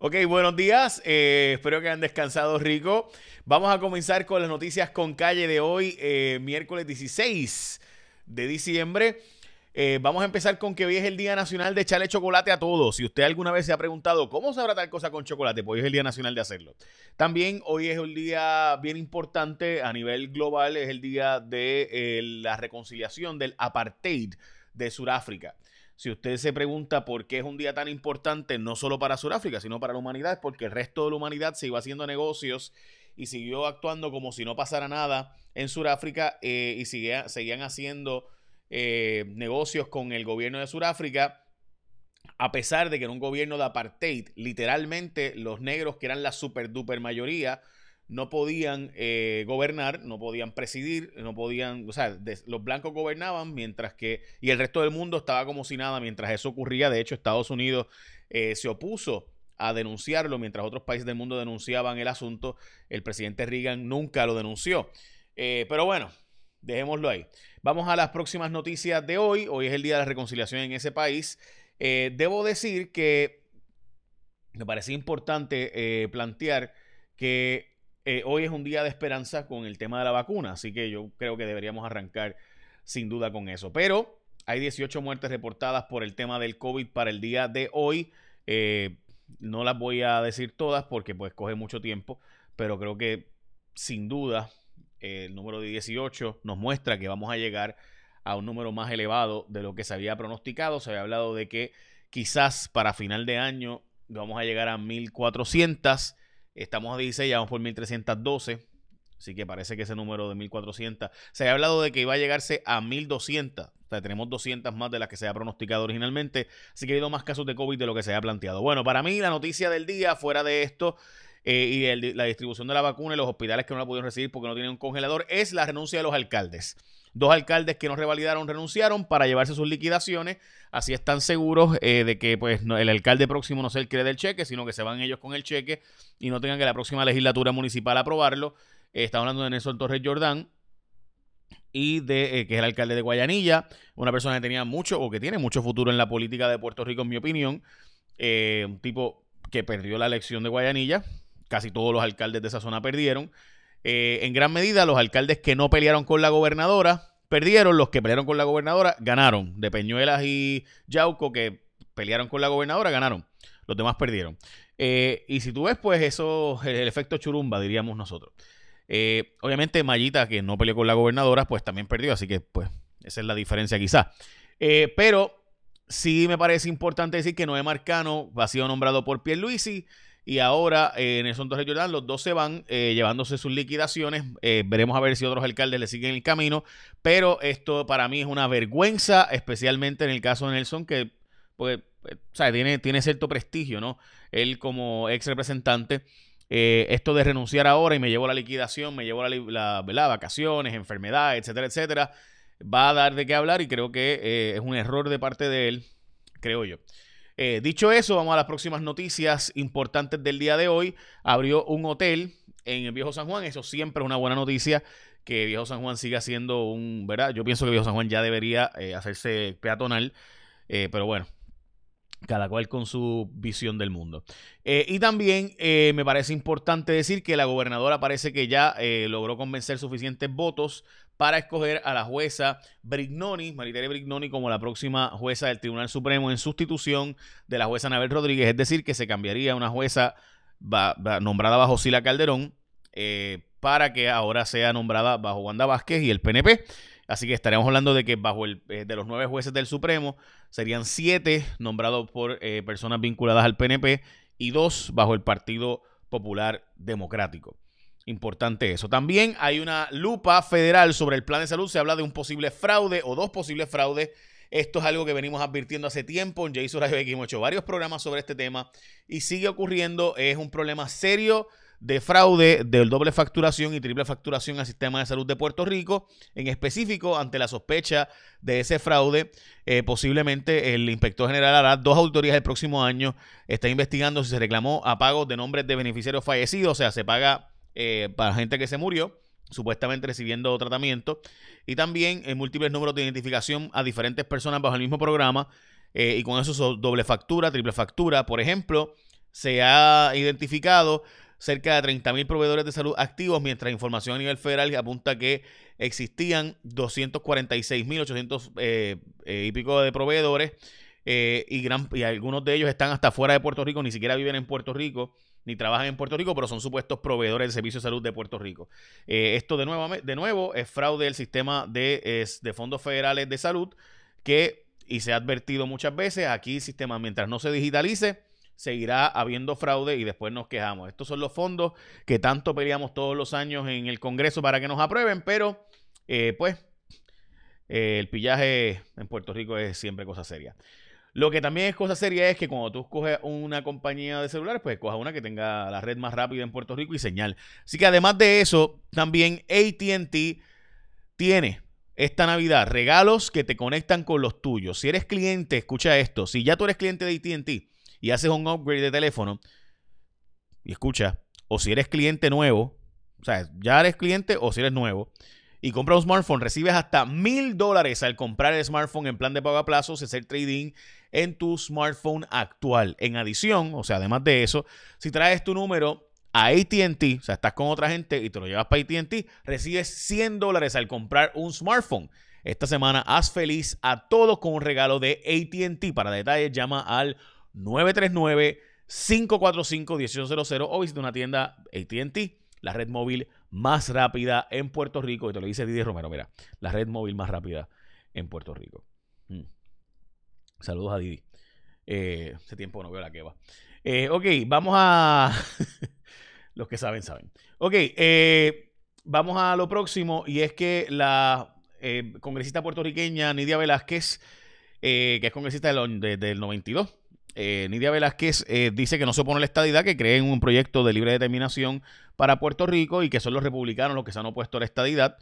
Ok, buenos días. Eh, espero que hayan descansado rico. Vamos a comenzar con las noticias con calle de hoy, eh, miércoles 16 de diciembre. Eh, vamos a empezar con que hoy es el Día Nacional de echarle chocolate a todos. Si usted alguna vez se ha preguntado cómo sabrá tal cosa con chocolate, pues hoy es el Día Nacional de hacerlo. También hoy es un día bien importante a nivel global, es el día de la reconciliación del apartheid de Sudáfrica. Si usted se pregunta por qué es un día tan importante, no solo para Sudáfrica, sino para la humanidad, es porque el resto de la humanidad se iba haciendo negocios y siguió actuando como si no pasara nada en Sudáfrica eh, y seguían haciendo eh, negocios con el gobierno de Sudáfrica, a pesar de que era un gobierno de apartheid. Literalmente, los negros, que eran la super duper mayoría, no podían eh, gobernar, no podían presidir, no podían, o sea, los blancos gobernaban mientras que, y el resto del mundo estaba como si nada mientras eso ocurría. De hecho, Estados Unidos eh, se opuso a denunciarlo, mientras otros países del mundo denunciaban el asunto, el presidente Reagan nunca lo denunció. Eh, pero bueno, dejémoslo ahí. Vamos a las próximas noticias de hoy. Hoy es el día de la reconciliación en ese país. debo decir que me parece importante plantear que eh, hoy es un día de esperanza con el tema de la vacuna, así que yo creo que deberíamos arrancar sin duda con eso. Pero hay 18 muertes reportadas por el tema del COVID para el día de hoy. Eh, no las voy a decir todas porque pues coge mucho tiempo, pero creo que sin duda eh, el número de 18 nos muestra que vamos a llegar a un número más elevado de lo que se había pronosticado. Se había hablado de que quizás para final de año vamos a llegar a 1400 Estamos a 16, ya vamos por 1312. Así que parece que ese número de 1400. Se ha hablado de que iba a llegarse a 1200. O sea, tenemos 200 más de las que se ha pronosticado originalmente. Así que ha habido más casos de COVID de lo que se ha planteado. Bueno, para mí la noticia del día, fuera de esto, eh, y la distribución de la vacuna en los hospitales que no la pudieron recibir porque no tienen un congelador, es la renuncia de los alcaldes. Dos alcaldes que no revalidaron renunciaron para llevarse sus liquidaciones. Así están seguros eh, de que pues, el alcalde próximo no sea el que le dé el cheque, sino que se van ellos con el cheque y no tengan que la próxima legislatura municipal aprobarlo. Eh, estamos hablando de Nelson Torres Jordán y de eh, que es el alcalde de Guayanilla, una persona que tenía mucho o que tiene mucho futuro en la política de Puerto Rico, en mi opinión. un tipo que perdió la elección de Guayanilla. Casi todos los alcaldes de esa zona perdieron. Eh, en gran medida, los alcaldes que no pelearon con la gobernadora perdieron, los que pelearon con la gobernadora ganaron. De Peñuelas y Yauco, que pelearon con la gobernadora, ganaron. Los demás perdieron. Eh, y si tú ves, pues eso, el, el efecto churumba, diríamos nosotros. Eh, obviamente, Mayita, que no peleó con la gobernadora, pues también perdió, así que, pues, esa es la diferencia quizá. pero sí me parece importante decir que Noé Marcano ha sido nombrado por Pierluisi y ahora eh, Nelson Torres Jordán, los dos se van eh, llevándose sus liquidaciones. Eh, veremos a ver si otros alcaldes le siguen el camino. Pero esto para mí es una vergüenza, especialmente en el caso de Nelson, que pues, Tiene, tiene cierto prestigio, ¿no? Él como ex representante. esto de renunciar ahora y me llevo la liquidación, me llevo la, la vacaciones, enfermedad, etcétera, etcétera, va a dar de qué hablar y creo que es un error de parte de él, creo yo. Eh, dicho eso, vamos a las próximas noticias importantes del día de hoy. Abrió un hotel en el Viejo San Juan. Eso siempre es una buena noticia. Que Viejo San Juan siga siendo un, ¿verdad? Yo pienso que Viejo San Juan ya debería eh, hacerse peatonal. Eh, pero bueno, cada cual con su visión del mundo. y también me parece importante decir que la gobernadora parece que ya logró convencer suficientes votos para escoger a la jueza Brignoni, Maritere Brignoni, como la próxima jueza del Tribunal Supremo en sustitución de la jueza Anabel Rodríguez. Es decir, que se cambiaría una jueza nombrada bajo Sila Calderón eh, para que ahora sea nombrada bajo Wanda Vázquez y el PNP. Así que estaríamos hablando de que bajo el eh, de los nueve jueces del Supremo serían siete nombrados por eh, personas vinculadas al PNP y dos bajo el Partido Popular Democrático. Importante eso. También hay una lupa federal sobre el plan de salud. Se habla de un posible fraude o dos posibles fraudes. Esto es algo que venimos advirtiendo hace tiempo. En Jason Radio hemos hecho varios programas sobre este tema y sigue ocurriendo. Es un problema serio de fraude del doble facturación y triple facturación al sistema de salud de Puerto Rico. En específico, ante la sospecha de ese fraude, eh, posiblemente el inspector general hará dos auditorías el próximo año. Está investigando si se reclamó a pagos de nombres de beneficiarios fallecidos, o sea, se paga eh, para gente que se murió, supuestamente recibiendo tratamiento, y también en múltiples números de identificación a diferentes personas bajo el mismo programa, eh, y con eso doble factura, triple factura. Por ejemplo, se ha identificado cerca de 30.000 proveedores de salud activos, mientras información a nivel federal apunta que existían 246.800 eh, eh, y pico de proveedores eh, y, gran, y algunos de ellos están hasta fuera de Puerto Rico, ni siquiera viven en Puerto Rico ni trabajan en Puerto Rico, pero son supuestos proveedores de servicios de salud de Puerto Rico. Eh, esto de nuevo, de nuevo es fraude del sistema de, de fondos federales de salud que, y se ha advertido muchas veces, aquí el sistema, mientras no se digitalice, seguirá habiendo fraude y después nos quejamos. Estos son los fondos que tanto peleamos todos los años en el Congreso para que nos aprueben, pero eh, pues eh, el pillaje en Puerto Rico es siempre cosa seria. Lo que también es cosa seria es que cuando tú escoges una compañía de celulares, pues escojas una que tenga la red más rápida en Puerto Rico y señal. Así que además de eso, también ATT tiene esta Navidad regalos que te conectan con los tuyos. Si eres cliente, escucha esto, si ya tú eres cliente de ATT y haces un upgrade de teléfono, y escucha, o si eres cliente nuevo, o sea, ya eres cliente o si eres nuevo, y compras un smartphone, recibes hasta mil dólares al comprar el smartphone en plan de pago a plazos, hacer trading en tu smartphone actual. En adición, o sea, además de eso, si traes tu número a ATT, o sea, estás con otra gente y te lo llevas para ATT, recibes 100 dólares al comprar un smartphone. Esta semana haz feliz a todos con un regalo de ATT. Para detalles, llama al 939 545 1800 o visita una tienda ATT, la red móvil más rápida en Puerto Rico. Y te lo dice Didier Romero, mira, la red móvil más rápida en Puerto Rico. Mm. Saludos a Didi. Eh, hace tiempo no veo la que va. Eh, ok, vamos a... Los que saben, saben. Ok, eh, vamos a lo próximo y es que la congresista puertorriqueña Nidia Velázquez, que es congresista del, del 92, Nidia Velázquez dice que no se opone a la estadidad, que cree en un proyecto de libre determinación para Puerto Rico y que son los republicanos los que se han opuesto a la estadidad.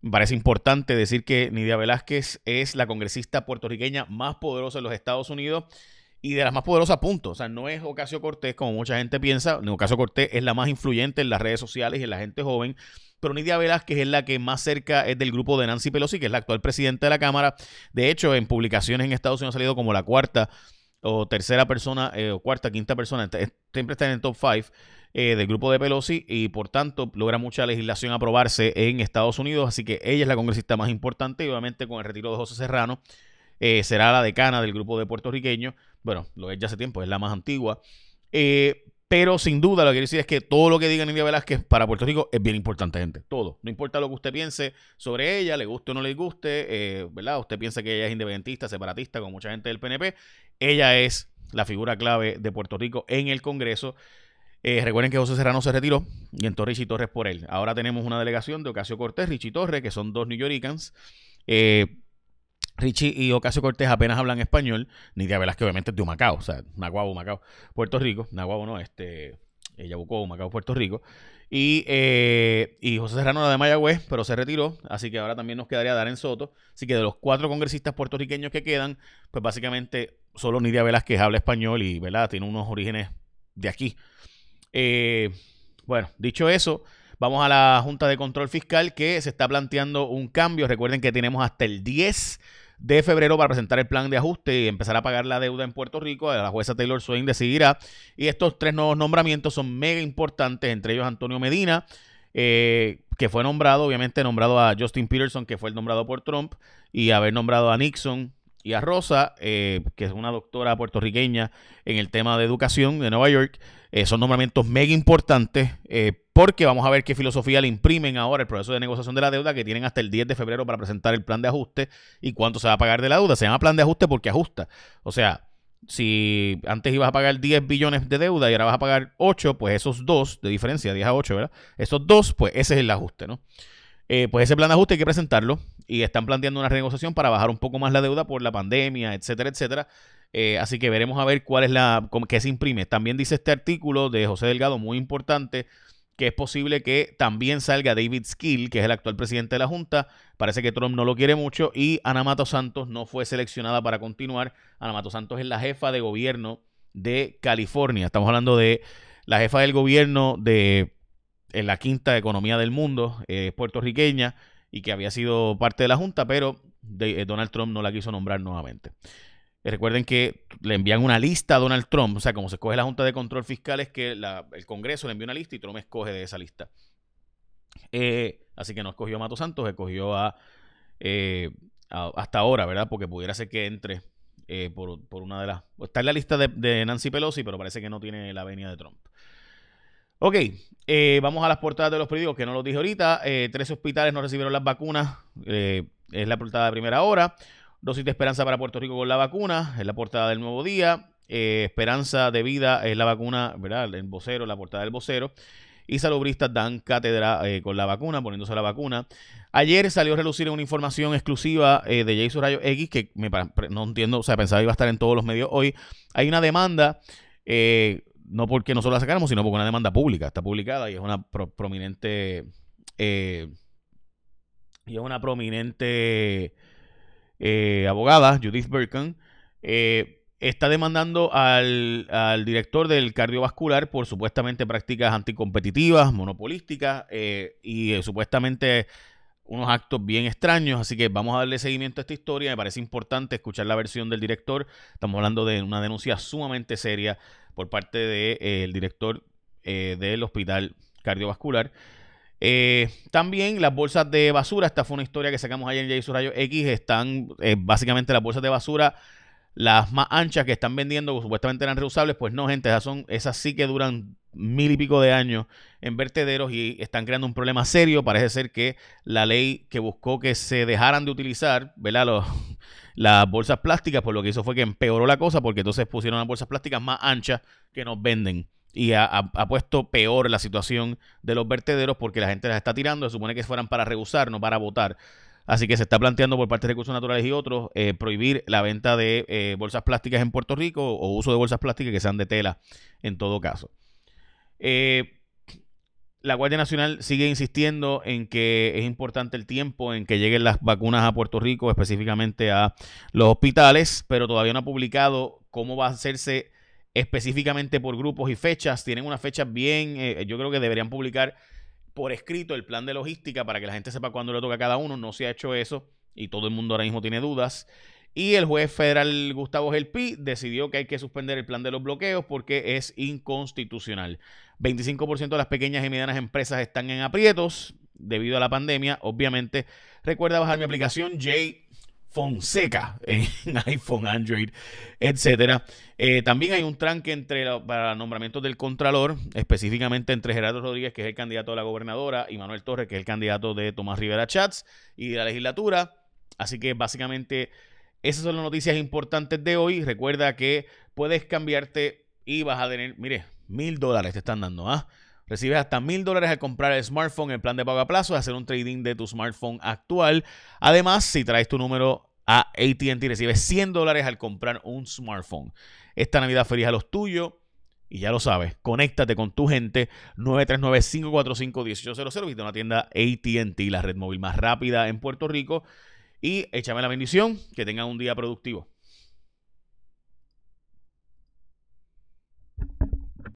Me parece importante decir que Nidia Velázquez es la congresista puertorriqueña más poderosa de los Estados Unidos y de las más poderosas, punto. O sea, no es Ocasio Cortés como mucha gente piensa. Ocasio Cortés es la más influyente en las redes sociales y en la gente joven. Pero Nidia Velázquez es la que más cerca es del grupo de Nancy Pelosi, que es la actual presidenta de la Cámara. De hecho, en publicaciones en Estados Unidos ha salido como la cuarta o tercera persona, eh, o cuarta, quinta persona. Siempre está en el top five eh, del grupo de Pelosi y por tanto logra mucha legislación aprobarse en Estados Unidos, así que ella es la congresista más importante y obviamente con el retiro de José Serrano eh, será la decana del grupo de puertorriqueños, bueno, lo es ya hace tiempo, es la más antigua, eh, pero sin duda lo que quiero decir es que todo lo que diga Nidia Velázquez para Puerto Rico es bien importante, gente. Todo. No importa lo que usted piense sobre ella, le guste o no le guste, ¿verdad? Usted piensa que ella es independentista, separatista, como mucha gente del PNP. Ella es la figura clave de Puerto Rico en el Congreso. Eh, recuerden que José Serrano se retiró y entró Richie Torres por él. Ahora tenemos una delegación de Ocasio Cortés, Richie Torres, que son dos New Yorkers. Eh, Richie y Ocasio Cortés apenas hablan español. Nidia Velázquez, obviamente, es de Macao, o sea, Naguabo, Macao, Puerto Rico. Naguabo no, este, Yabucó, Macao, Puerto Rico. Y, eh, y José Serrano era de Mayagüez, pero se retiró, así que ahora también nos quedaría Darren Soto. Así que de los cuatro congresistas puertorriqueños que quedan, pues básicamente solo Nidia Velázquez habla español y, ¿verdad? Tiene unos orígenes de aquí. Eh, bueno, dicho eso, vamos a la Junta de Control Fiscal que se está planteando un cambio. Recuerden que tenemos hasta el 10 de febrero para presentar el plan de ajuste y empezar a pagar la deuda en Puerto Rico. La jueza Taylor Swain decidirá. Y estos tres nuevos nombramientos son mega importantes, entre ellos Antonio Medina, eh, que fue nombrado, obviamente nombrado a Justin Peterson, que fue el nombrado por Trump, y haber nombrado a Nixon a Rosa, eh, que es una doctora puertorriqueña en el tema de educación de Nueva York. Eh, son nombramientos mega importantes eh, porque vamos a ver qué filosofía le imprimen ahora el proceso de negociación de la deuda que tienen hasta el 10 de febrero para presentar el plan de ajuste y cuánto se va a pagar de la deuda. Se llama plan de ajuste porque ajusta. O sea, si antes ibas a pagar 10 billones de deuda y ahora vas a pagar 8, pues esos dos, de diferencia, 10 a 8, ¿verdad? Esos dos, pues ese es el ajuste, ¿no? Eh, pues ese plan de ajuste hay que presentarlo y están planteando una renegociación para bajar un poco más la deuda por la pandemia, etcétera, etcétera. Eh, así que veremos a ver cuál es la que se imprime. También dice este artículo de José Delgado, muy importante, que es posible que también salga David Skill, que es el actual presidente de la Junta. Parece que Trump no lo quiere mucho y Ana Mato Santos no fue seleccionada para continuar. Ana Mato Santos es la jefa de gobierno de California. Estamos hablando de la jefa del gobierno de en la quinta economía del mundo, eh, puertorriqueña, y que había sido parte de la Junta, pero eh, Donald Trump no la quiso nombrar nuevamente. recuerden que le envían una lista a Donald Trump, o sea, como se escoge la Junta de Control Fiscal, es que el Congreso le envía una lista y Trump escoge de esa lista. Eh, así que no escogió a Mato Santos, escogió a, hasta ahora, ¿verdad? Porque pudiera ser que entre por, una de las... Está en la lista de, de, Nancy Pelosi, pero parece que no tiene la venia de Trump. Ok, eh, vamos a las portadas de los periódicos, que no lo dije ahorita. Eh, tres hospitales no recibieron las vacunas. Eh, es la portada de primera hora. Dosis de esperanza para Puerto Rico con la vacuna. Es la portada del nuevo día. esperanza de vida es la vacuna, ¿verdad? El vocero, la portada del vocero. Y salubristas dan cátedra con la vacuna, poniéndose la vacuna. Ayer salió a relucir una información exclusiva de Jason Rayo X, que me, no entiendo, o sea, pensaba que iba a estar en todos los medios hoy. Hay una demanda no porque nosotros la sacáramos, sino porque una demanda pública está publicada y es una prominente eh, y es una prominente eh, abogada, Judith Birkin, eh, está demandando al, al, director del cardiovascular por supuestamente prácticas anticompetitivas, monopolísticas y supuestamente unos actos bien extraños, así que vamos a darle seguimiento a esta historia. Me parece importante escuchar la versión del director. Estamos hablando de una denuncia sumamente seria por parte del de, eh, director eh, del hospital cardiovascular. Eh, también las bolsas de basura, esta fue una historia que sacamos ayer en Jason Rayo X, están básicamente las bolsas de basura las más anchas que están vendiendo, que supuestamente eran reusables, pues no, gente, esas, son, esas sí que duran mil y pico de años en vertederos y están creando un problema serio. Parece ser que la ley que buscó que se dejaran de utilizar, ¿verdad? Las bolsas plásticas, pues lo que hizo fue que empeoró la cosa porque entonces pusieron las bolsas plásticas más anchas que nos venden. Y ha, puesto peor la situación de los vertederos porque la gente las está tirando. Se supone que fueran para reusar, no para votar. Así que se está planteando por parte de Recursos Naturales y otros eh, prohibir la venta de eh, bolsas plásticas en Puerto Rico o uso de bolsas plásticas que sean de tela en todo caso. Eh, la Guardia Nacional sigue insistiendo en que es importante el tiempo en que lleguen las vacunas a Puerto Rico, específicamente a los hospitales, pero todavía no ha publicado cómo va a hacerse específicamente por grupos y fechas. Tienen unas fechas bien, eh, yo creo que deberían publicar por escrito el plan de logística para que la gente sepa cuándo le toca a cada uno. No se ha hecho eso y todo el mundo ahora mismo tiene dudas. Y el juez federal Gustavo Gelpi decidió que hay que suspender el plan de los bloqueos porque es inconstitucional. 25% de las pequeñas y medianas empresas están en aprietos debido a la pandemia. Obviamente, recuerda bajar mi aplicación J Fonseca en iPhone, Android, etcétera. Eh, también hay un tranque entre para nombramientos del Contralor, específicamente entre Gerardo Rodríguez, que es el candidato a la gobernadora, y Manuel Torres, que es el candidato de Tomás Rivera Chats y de la legislatura. Así que básicamente esas son las noticias importantes de hoy. Recuerda que puedes cambiarte y vas a tener, mire, mil dólares te están dando, ¿ah? Recibes hasta mil dólares al comprar el smartphone, el plan de pago a plazo, hacer un trading de tu smartphone actual. Además, si traes tu número a ATT, recibes 100 dólares al comprar un smartphone. Esta Navidad feliz a los tuyos. Y ya lo sabes, conéctate con tu gente 939-545-1800. Visita una tienda ATT, la red móvil más rápida en Puerto Rico. Y échame la bendición. Que tengan un día productivo.